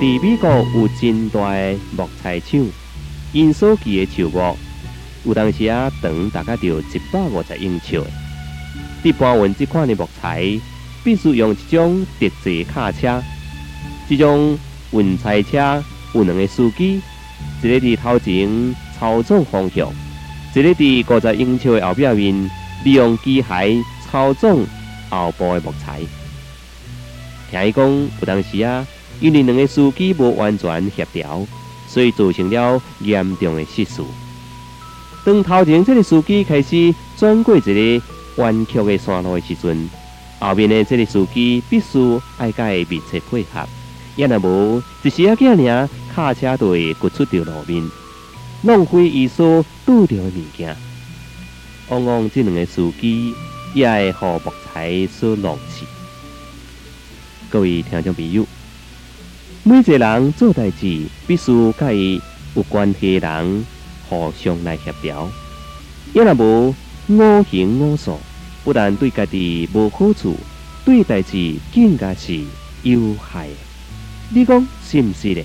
伫美国有真大的木材厂，因所记的树木，有当时啊长大概就一百五十英尺的。伫搬运这款的木材，必须用一种特制卡车。这种运材车有两个司机，一个伫头前操纵方向，一个伫五十英尺的后表面，利用机械操纵后部的木材。听伊讲，有当时啊。因为两个司机无完全协调，所以造成了严重的失事。当头前这个司机开始转过一个弯曲的山路的时阵，后面的这个司机必须爱甲伊密切配合，要若无一时啊仔尔，卡车就会掘出条路面，浪费伊所拄着的物件。往往这两个司机也会互木材所弄死。各位听众朋友。每一个人做代志，必须甲伊有关系的人互相来协调。要若无五行五素，不但对家己无好处，对代志更加是有害。你讲是毋是咧？